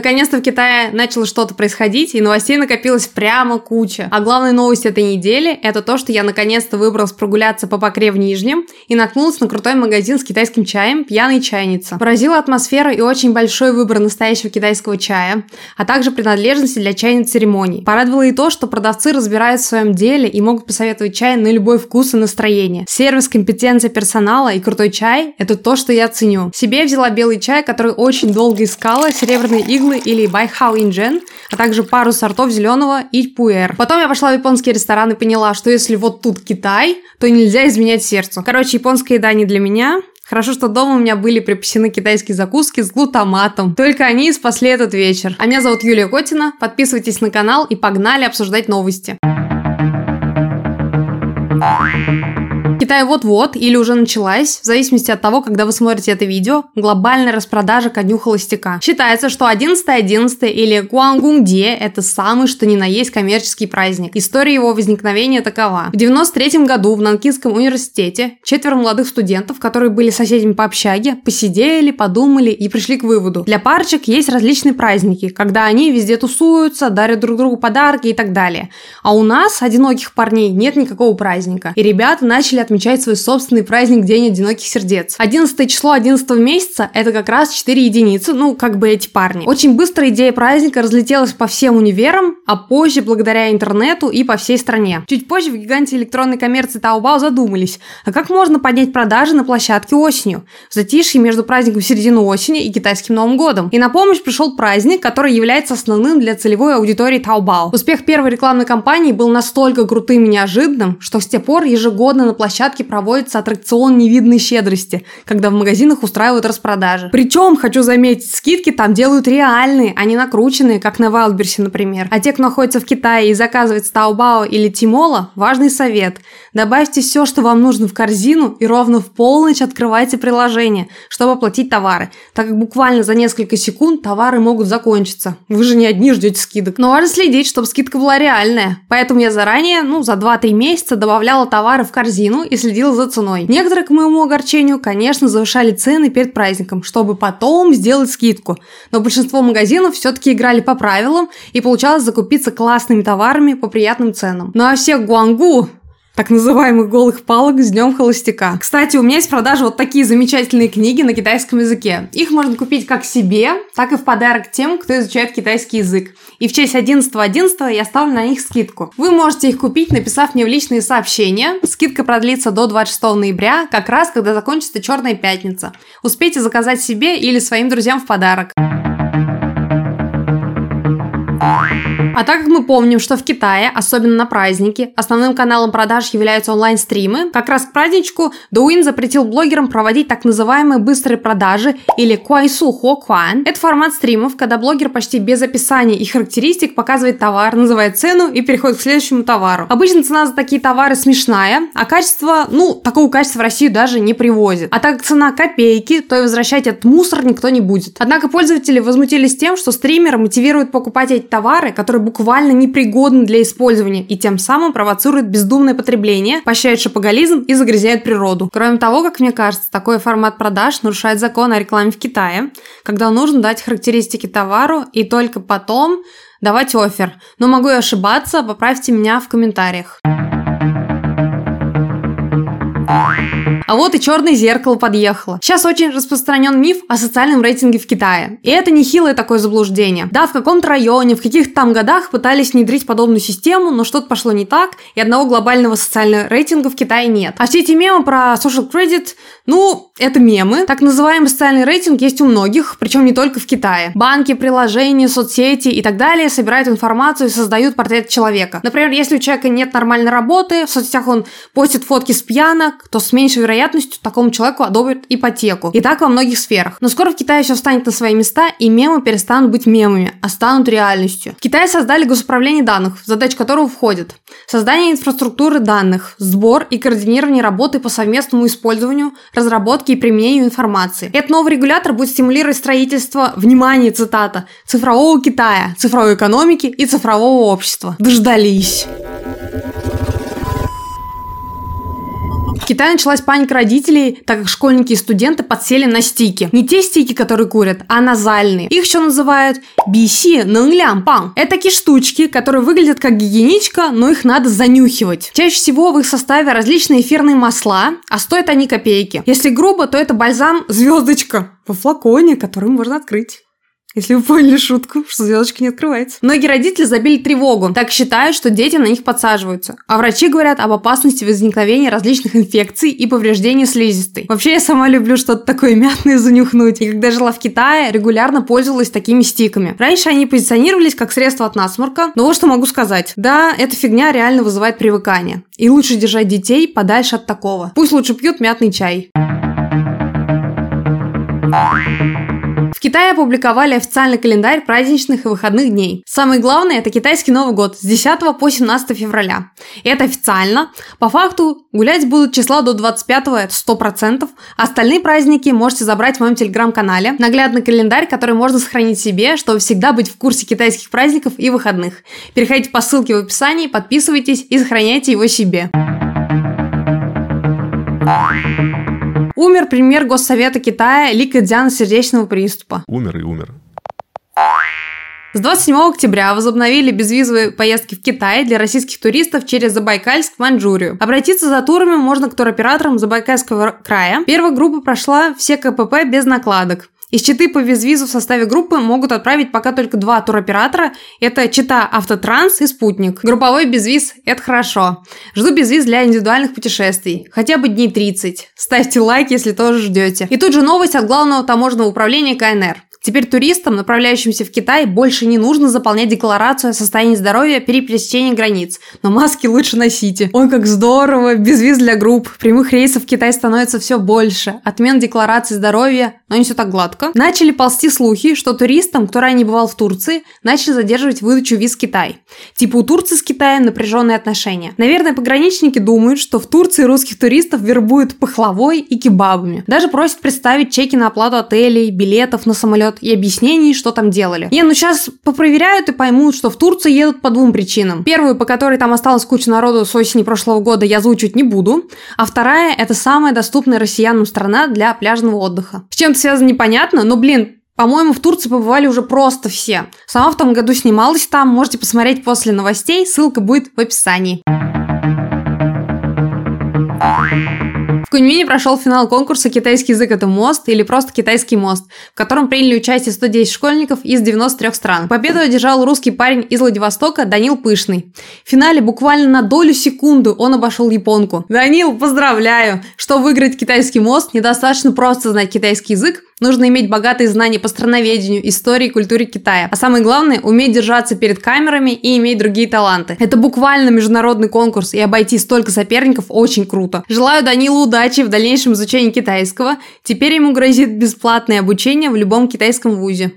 Наконец-то в Китае начало что-то происходить, и новостей накопилось прямо куча. А главная новость этой недели – это то, что я наконец-то выбралась прогуляться по Покре в Нижнем и наткнулась на крутой магазин с китайским чаем «Пьяный чайница». Поразила атмосфера и очень большой выбор настоящего китайского чая, а также принадлежности для чайной церемонии. Порадовало и то, что продавцы разбирают в своем деле и могут посоветовать чай на любой вкус и настроение. Сервис, компетенция персонала и крутой чай – это то, что я ценю. Себе взяла белый чай, который очень долго искала, серебряные иглы или Байхау Инджен, а также пару сортов зеленого и пуэр. Потом я пошла в японский ресторан и поняла, что если вот тут Китай, то нельзя изменять сердцу. Короче, японская еда не для меня, Хорошо, что дома у меня были припасены китайские закуски с глутаматом. Только они спасли этот вечер. А меня зовут Юлия Котина. Подписывайтесь на канал и погнали обсуждать новости. Китай вот-вот или уже началась, в зависимости от того, когда вы смотрите это видео, глобальная распродажа ко дню холостяка. Считается, что 11.11 или Гуангунде – это самый что ни на есть коммерческий праздник. История его возникновения такова. В 93 году в Нанкинском университете четверо молодых студентов, которые были соседями по общаге, посидели, подумали и пришли к выводу. Для парочек есть различные праздники, когда они везде тусуются, дарят друг другу подарки и так далее. А у нас, одиноких парней, нет никакого праздника. И ребята начали отмечать свой собственный праздник День одиноких сердец. 11 число 11 месяца – это как раз 4 единицы, ну, как бы эти парни. Очень быстро идея праздника разлетелась по всем универам, а позже благодаря интернету и по всей стране. Чуть позже в гиганте электронной коммерции Taobao задумались, а как можно поднять продажи на площадке осенью? В затишье между праздником середины осени и китайским Новым годом. И на помощь пришел праздник, который является основным для целевой аудитории Taobao. Успех первой рекламной кампании был настолько крутым и неожиданным, что с тех пор ежегодно на площадке проводится аттракцион невидной щедрости, когда в магазинах устраивают распродажи. Причем, хочу заметить, скидки там делают реальные, а не накрученные, как на Вайлдберсе, например. А те, кто находится в Китае и заказывает с Taobao или Тимола, важный совет. Добавьте все, что вам нужно в корзину и ровно в полночь открывайте приложение, чтобы оплатить товары, так как буквально за несколько секунд товары могут закончиться. Вы же не одни ждете скидок. Но важно следить, чтобы скидка была реальная. Поэтому я заранее, ну, за 2-3 месяца добавляла товары в корзину и следила за ценой. Некоторые, к моему огорчению, конечно, завышали цены перед праздником, чтобы потом сделать скидку. Но большинство магазинов все-таки играли по правилам и получалось закупиться классными товарами по приятным ценам. Ну а всех гуангу так называемых голых палок с днем холостяка. Кстати, у меня есть в продаже вот такие замечательные книги на китайском языке. Их можно купить как себе, так и в подарок тем, кто изучает китайский язык. И в честь 11.11 .11 я ставлю на них скидку. Вы можете их купить, написав мне в личные сообщения. Скидка продлится до 26 ноября, как раз когда закончится Черная пятница. Успейте заказать себе или своим друзьям в подарок. А так как мы помним, что в Китае, особенно на праздники, основным каналом продаж являются онлайн-стримы, как раз к праздничку Douyin запретил блогерам проводить так называемые быстрые продажи или Kuaisu Ho Kuan. Это формат стримов, когда блогер почти без описания и характеристик показывает товар, называет цену и переходит к следующему товару. Обычно цена за такие товары смешная, а качество, ну, такого качества в Россию даже не привозит. А так как цена копейки, то и возвращать этот мусор никто не будет. Однако пользователи возмутились тем, что стримеры мотивируют покупать эти товары, которые буквально непригодны для использования и тем самым провоцируют бездумное потребление, поощряют шопоголизм и загрязняют природу. Кроме того, как мне кажется, такой формат продаж нарушает закон о рекламе в Китае, когда нужно дать характеристики товару и только потом давать офер. Но могу и ошибаться, поправьте меня в комментариях. А вот и черное зеркало подъехало. Сейчас очень распространен миф о социальном рейтинге в Китае. И это нехилое такое заблуждение. Да, в каком-то районе, в каких-то там годах пытались внедрить подобную систему, но что-то пошло не так, и одного глобального социального рейтинга в Китае нет. А все эти мемы про social credit, ну, это мемы. Так называемый социальный рейтинг есть у многих, причем не только в Китае. Банки, приложения, соцсети и так далее собирают информацию и создают портрет человека. Например, если у человека нет нормальной работы, в соцсетях он постит фотки с пьянок, то с меньшей вероятностью вероятностью такому человеку одобрят ипотеку. И так во многих сферах. Но скоро в Китае все встанет на свои места, и мемы перестанут быть мемами, а станут реальностью. В Китае создали госуправление данных, задач которого входит создание инфраструктуры данных, сбор и координирование работы по совместному использованию, разработке и применению информации. Этот новый регулятор будет стимулировать строительство, внимание, цитата, цифрового Китая, цифровой экономики и цифрового общества. Дождались. Китае началась паника родителей, так как школьники и студенты подсели на стики. Не те стики, которые курят, а назальные. Их еще называют BC Нэнглямпан. Это такие штучки, которые выглядят как гигиеничка, но их надо занюхивать. Чаще всего в их составе различные эфирные масла, а стоят они копейки. Если грубо, то это бальзам звездочка во флаконе, который можно открыть. Если вы поняли шутку, что звездочка не открывается. Многие родители забили тревогу, так считают, что дети на них подсаживаются. А врачи говорят об опасности возникновения различных инфекций и повреждения слизистой. Вообще, я сама люблю что-то такое мятное занюхнуть. И когда жила в Китае, регулярно пользовалась такими стиками. Раньше они позиционировались как средство от насморка, но вот что могу сказать. Да, эта фигня реально вызывает привыкание. И лучше держать детей подальше от такого. Пусть лучше пьют мятный чай. В Китае опубликовали официальный календарь праздничных и выходных дней. Самое главное – это китайский Новый год с 10 по 17 февраля. И это официально. По факту гулять будут числа до 25 это 100%. Остальные праздники можете забрать в моем телеграм-канале. Наглядный календарь, который можно сохранить себе, чтобы всегда быть в курсе китайских праздников и выходных. Переходите по ссылке в описании, подписывайтесь и сохраняйте его себе. Умер премьер Госсовета Китая Ли Кэцзян сердечного приступа. Умер и умер. С 27 октября возобновили безвизовые поездки в Китай для российских туристов через Забайкальск в Маньчжурию. Обратиться за турами можно к туроператорам Забайкальского края. Первая группа прошла все КПП без накладок. Из Читы по безвизу в составе группы могут отправить пока только два туроператора. Это Чита Автотранс и Спутник. Групповой безвиз – это хорошо. Жду безвиз для индивидуальных путешествий. Хотя бы дней 30. Ставьте лайк, если тоже ждете. И тут же новость от главного таможенного управления КНР. Теперь туристам, направляющимся в Китай, больше не нужно заполнять декларацию о состоянии здоровья при пересечении границ. Но маски лучше носите. Ой, как здорово! Без виз для групп. Прямых рейсов в Китай становится все больше. Отмен декларации здоровья, но не все так гладко. Начали ползти слухи, что туристам, кто ранее бывал в Турции, начали задерживать выдачу виз в Китай. Типа у Турции с Китаем напряженные отношения. Наверное, пограничники думают, что в Турции русских туристов вербуют пахлавой и кебабами. Даже просят представить чеки на оплату отелей, билетов на самолет вперед и объяснений, что там делали. Не, ну сейчас попроверяют и поймут, что в Турцию едут по двум причинам. Первую, по которой там осталось куча народу с осени прошлого года, я озвучивать не буду. А вторая – это самая доступная россиянам страна для пляжного отдыха. С чем это связано, непонятно, но, блин, по-моему, в Турции побывали уже просто все. Сама в том году снималась там, можете посмотреть после новостей, ссылка будет в описании. Куньмине прошел финал конкурса «Китайский язык – это мост» или просто «Китайский мост», в котором приняли участие 110 школьников из 93 стран. Победу одержал русский парень из Владивостока Данил Пышный. В финале буквально на долю секунды он обошел японку. Данил, поздравляю! Что выиграть китайский мост, недостаточно просто знать китайский язык, Нужно иметь богатые знания по страноведению, истории и культуре Китая. А самое главное, уметь держаться перед камерами и иметь другие таланты. Это буквально международный конкурс, и обойти столько соперников очень круто. Желаю Данилу удачи в дальнейшем изучении китайского. Теперь ему грозит бесплатное обучение в любом китайском вузе.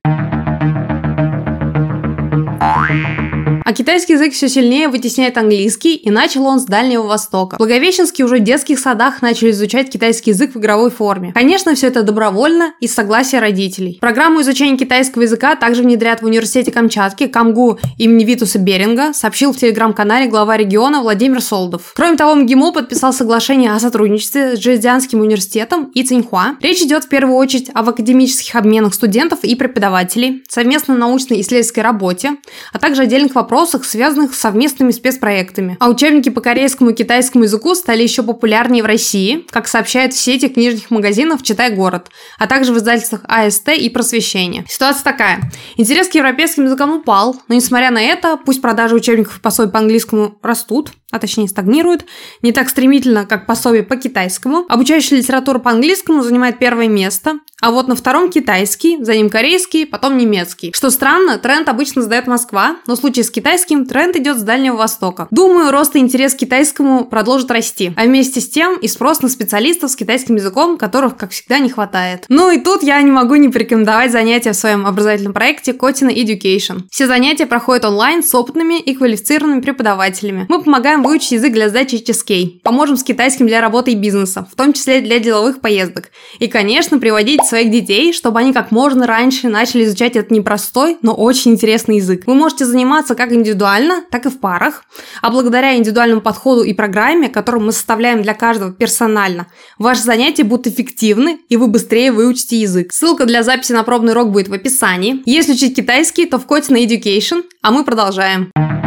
А китайский язык все сильнее вытесняет английский, и начал он с Дальнего Востока. В Благовещенске уже в детских садах начали изучать китайский язык в игровой форме. Конечно, все это добровольно и с согласия родителей. Программу изучения китайского языка также внедрят в университете Камчатки Камгу имени Витуса Беринга, сообщил в телеграм-канале глава региона Владимир Солдов. Кроме того, МГИМО подписал соглашение о сотрудничестве с Джезианским университетом и Цинхуа. Речь идет в первую очередь об академических обменах студентов и преподавателей, совместно научной исследовательской работе, а также отдельных вопросах вопросах, связанных с совместными спецпроектами. А учебники по корейскому и китайскому языку стали еще популярнее в России, как сообщают в сети книжных магазинов «Читай город», а также в издательствах АСТ и «Просвещение». Ситуация такая. Интерес к европейским языкам упал, но несмотря на это, пусть продажи учебников и пособий по английскому растут, а точнее стагнируют, не так стремительно, как пособие по китайскому. Обучающая литература по английскому занимает первое место, а вот на втором китайский, за ним корейский, потом немецкий. Что странно, тренд обычно сдает Москва, но в случае с китайским тренд идет с Дальнего Востока. Думаю, рост и интерес к китайскому продолжит расти, а вместе с тем и спрос на специалистов с китайским языком, которых, как всегда, не хватает. Ну и тут я не могу не порекомендовать занятия в своем образовательном проекте Котина Education. Все занятия проходят онлайн с опытными и квалифицированными преподавателями. Мы помогаем выучить язык для сдачи HSK. Поможем с китайским для работы и бизнеса, в том числе для деловых поездок. И, конечно, приводить своих детей, чтобы они как можно раньше начали изучать этот непростой, но очень интересный язык. Вы можете заниматься как индивидуально, так и в парах. А благодаря индивидуальному подходу и программе, которую мы составляем для каждого персонально, ваши занятия будут эффективны, и вы быстрее выучите язык. Ссылка для записи на пробный урок будет в описании. Если учить китайский, то в коде на Education, а мы продолжаем. В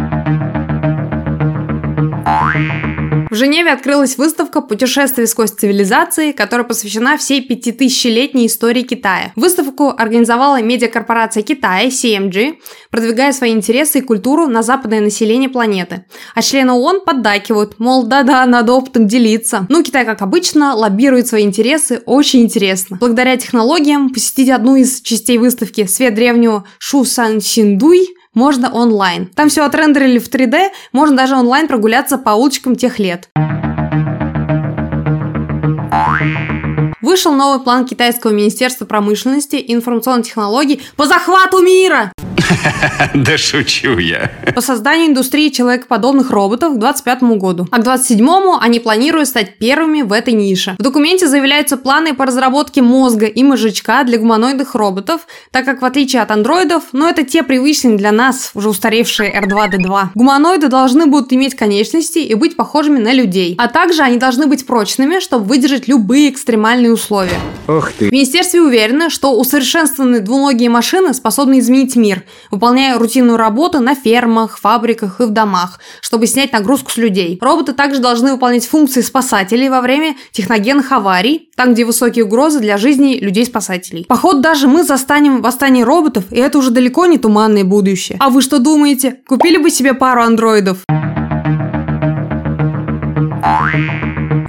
Женеве открылась выставка «Путешествие сквозь цивилизации», которая посвящена всей пятитысячелетней истории Китая. Выставку организовала медиакорпорация Китая, CMG, продвигая свои интересы и культуру на западное население планеты. А члены ООН поддакивают, мол, да-да, надо опытом делиться. Ну, Китай, как обычно, лоббирует свои интересы очень интересно. Благодаря технологиям посетить одну из частей выставки «Свет древнего Шу Сан Синдуй» можно онлайн. Там все отрендерили в 3D, можно даже онлайн прогуляться по улочкам тех лет. Вышел новый план Китайского министерства промышленности и информационных технологий по захвату мира. Да шучу я. По созданию индустрии человекоподобных роботов к 2025 году. А к 2027 они планируют стать первыми в этой нише. В документе заявляются планы по разработке мозга и мозжечка для гуманоидных роботов, так как в отличие от андроидов, но это те привычные для нас, уже устаревшие R2-D2, гуманоиды должны будут иметь конечности и быть похожими на людей. А также они должны быть прочными, чтобы выдержать любые экстремальные условия. Ух ты. В министерстве уверены, что усовершенствованные двуногие машины способны изменить мир, выполняя рутинную работу на фермах, фабриках и в домах, чтобы снять нагрузку с людей. Роботы также должны выполнять функции спасателей во время техногенных аварий, там, где высокие угрозы для жизни людей-спасателей. Поход даже мы застанем восстание роботов, и это уже далеко не туманное будущее. А вы что думаете? Купили бы себе пару андроидов?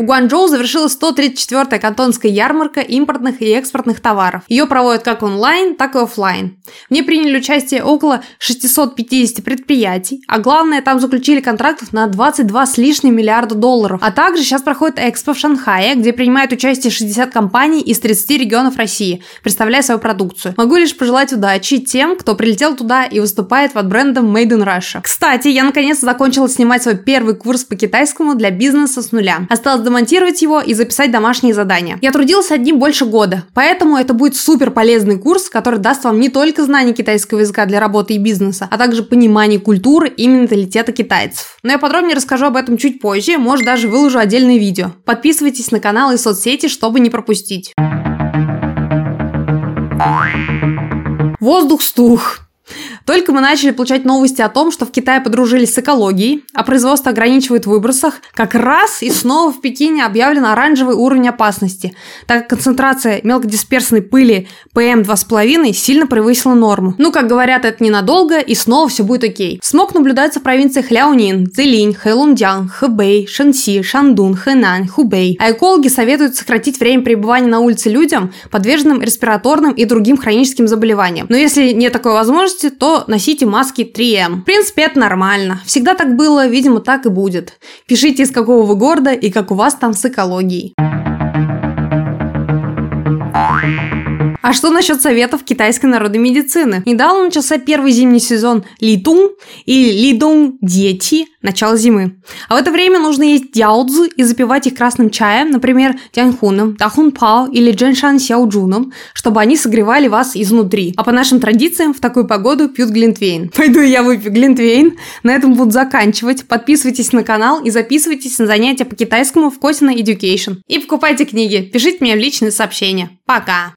Гуанчжоу завершилась 134-я кантонская ярмарка импортных и экспортных товаров. Ее проводят как онлайн, так и офлайн. В ней приняли участие около 650 предприятий, а главное, там заключили контрактов на 22 с лишним миллиарда долларов. А также сейчас проходит экспо в Шанхае, где принимают участие 60 компаний из 30 регионов России, представляя свою продукцию. Могу лишь пожелать удачи тем, кто прилетел туда и выступает под брендом Made in Russia. Кстати, я наконец закончила снимать свой первый курс по китайскому для бизнеса с нуля. Осталось демонтировать его и записать домашние задания. Я трудился одним больше года, поэтому это будет супер полезный курс, который даст вам не только знание китайского языка для работы и бизнеса, а также понимание культуры и менталитета китайцев. Но я подробнее расскажу об этом чуть позже, может даже выложу отдельное видео. Подписывайтесь на канал и соцсети, чтобы не пропустить. Воздух стух. Только мы начали получать новости о том, что в Китае подружились с экологией, а производство ограничивает в выбросах, как раз и снова в Пекине объявлен оранжевый уровень опасности, так как концентрация мелкодисперсной пыли PM2,5 сильно превысила норму. Ну, как говорят, это ненадолго, и снова все будет окей. Смог наблюдается в провинциях Ляонин, Цзилинь, Хэйлунцзян, Хэбэй, Шэньси, Шандун, Хэнань, Хубэй. А экологи советуют сократить время пребывания на улице людям, подверженным респираторным и другим хроническим заболеваниям. Но если нет такой возможности, то носите маски 3М. В принципе, это нормально. Всегда так было, видимо, так и будет. Пишите, из какого вы города и как у вас там с экологией. А что насчет советов китайской народной медицины? Недавно начался первый зимний сезон Литун или Лидун Дети, начало зимы. А в это время нужно есть дяодзы и запивать их красным чаем, например, тяньхуном, тахунпао или джэншан сяоджуном, чтобы они согревали вас изнутри. А по нашим традициям в такую погоду пьют глинтвейн. Пойду я выпью глинтвейн. На этом буду заканчивать. Подписывайтесь на канал и записывайтесь на занятия по китайскому в Косина Education. И покупайте книги. Пишите мне в личные сообщения. Пока!